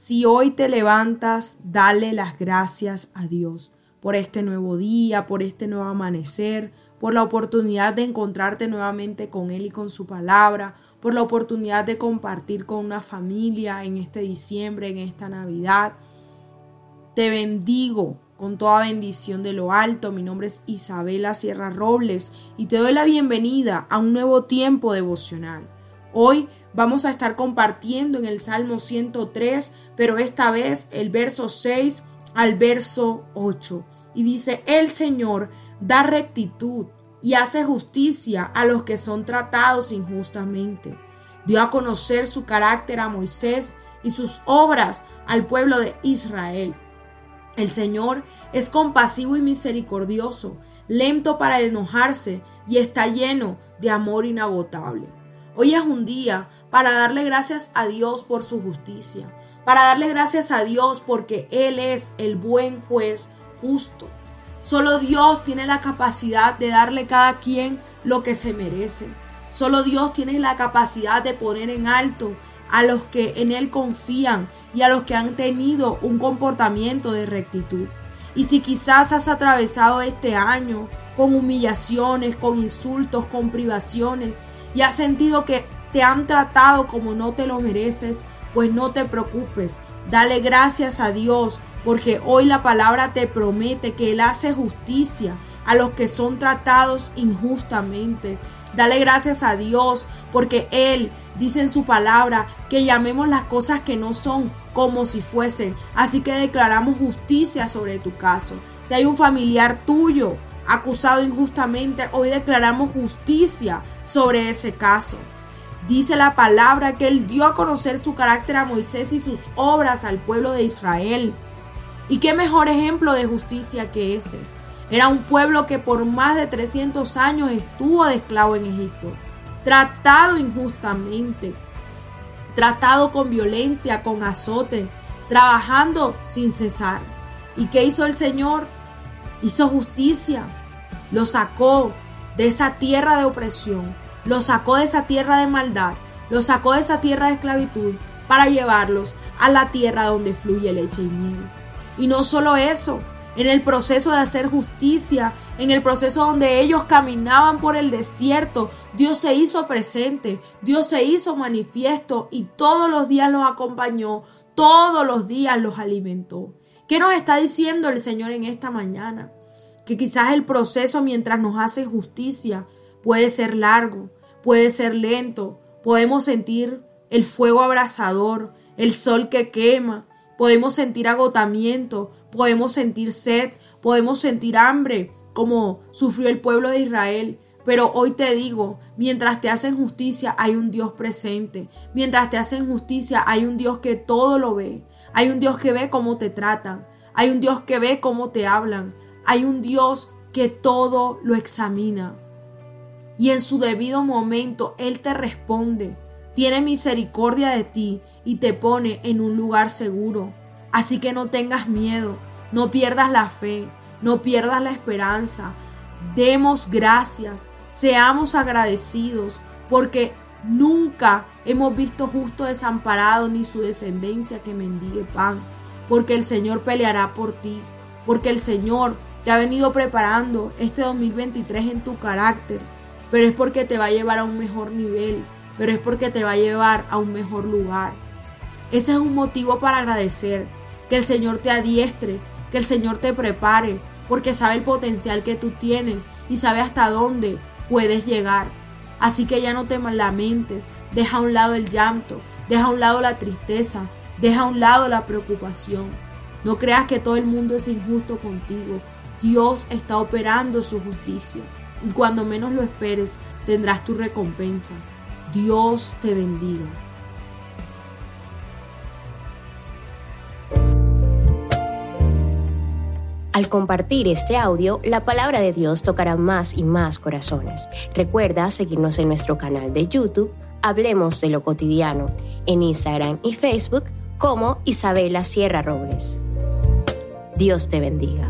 Si hoy te levantas, dale las gracias a Dios por este nuevo día, por este nuevo amanecer, por la oportunidad de encontrarte nuevamente con Él y con su palabra, por la oportunidad de compartir con una familia en este diciembre, en esta Navidad. Te bendigo con toda bendición de lo alto. Mi nombre es Isabela Sierra Robles y te doy la bienvenida a un nuevo tiempo devocional. Hoy vamos a estar compartiendo en el Salmo 103, pero esta vez el verso 6 al verso 8. Y dice, el Señor da rectitud y hace justicia a los que son tratados injustamente. Dio a conocer su carácter a Moisés y sus obras al pueblo de Israel. El Señor es compasivo y misericordioso, lento para enojarse y está lleno de amor inagotable. Hoy es un día para darle gracias a Dios por su justicia, para darle gracias a Dios porque Él es el buen juez justo. Solo Dios tiene la capacidad de darle a cada quien lo que se merece. Solo Dios tiene la capacidad de poner en alto a los que en Él confían y a los que han tenido un comportamiento de rectitud. Y si quizás has atravesado este año con humillaciones, con insultos, con privaciones y has sentido que te han tratado como no te lo mereces, pues no te preocupes. Dale gracias a Dios porque hoy la palabra te promete que Él hace justicia a los que son tratados injustamente. Dale gracias a Dios porque Él dice en su palabra que llamemos las cosas que no son como si fuesen. Así que declaramos justicia sobre tu caso. Si hay un familiar tuyo acusado injustamente, hoy declaramos justicia sobre ese caso. Dice la palabra que Él dio a conocer su carácter a Moisés y sus obras al pueblo de Israel. ¿Y qué mejor ejemplo de justicia que ese? Era un pueblo que por más de 300 años estuvo de esclavo en Egipto tratado injustamente, tratado con violencia, con azote, trabajando sin cesar. ¿Y qué hizo el Señor? Hizo justicia, lo sacó de esa tierra de opresión, lo sacó de esa tierra de maldad, lo sacó de esa tierra de esclavitud para llevarlos a la tierra donde fluye leche y miel. Y no solo eso, en el proceso de hacer justicia, en el proceso donde ellos caminaban por el desierto, Dios se hizo presente, Dios se hizo manifiesto y todos los días los acompañó, todos los días los alimentó. ¿Qué nos está diciendo el Señor en esta mañana? Que quizás el proceso mientras nos hace justicia puede ser largo, puede ser lento, podemos sentir el fuego abrasador, el sol que quema, podemos sentir agotamiento, podemos sentir sed, podemos sentir hambre, como sufrió el pueblo de Israel. Pero hoy te digo, mientras te hacen justicia hay un Dios presente. Mientras te hacen justicia hay un Dios que todo lo ve. Hay un Dios que ve cómo te tratan. Hay un Dios que ve cómo te hablan. Hay un Dios que todo lo examina. Y en su debido momento Él te responde. Tiene misericordia de ti y te pone en un lugar seguro. Así que no tengas miedo, no pierdas la fe, no pierdas la esperanza. Demos gracias, seamos agradecidos, porque nunca hemos visto justo desamparado ni su descendencia que mendigue pan, porque el Señor peleará por ti, porque el Señor te ha venido preparando este 2023 en tu carácter, pero es porque te va a llevar a un mejor nivel, pero es porque te va a llevar a un mejor lugar. Ese es un motivo para agradecer, que el Señor te adiestre, que el Señor te prepare, porque sabe el potencial que tú tienes y sabe hasta dónde puedes llegar. Así que ya no te lamentes, deja a un lado el llanto, deja a un lado la tristeza, deja a un lado la preocupación. No creas que todo el mundo es injusto contigo. Dios está operando su justicia y cuando menos lo esperes tendrás tu recompensa. Dios te bendiga. Al compartir este audio, la palabra de Dios tocará más y más corazones. Recuerda seguirnos en nuestro canal de YouTube, Hablemos de lo cotidiano, en Instagram y Facebook como Isabela Sierra Robles. Dios te bendiga.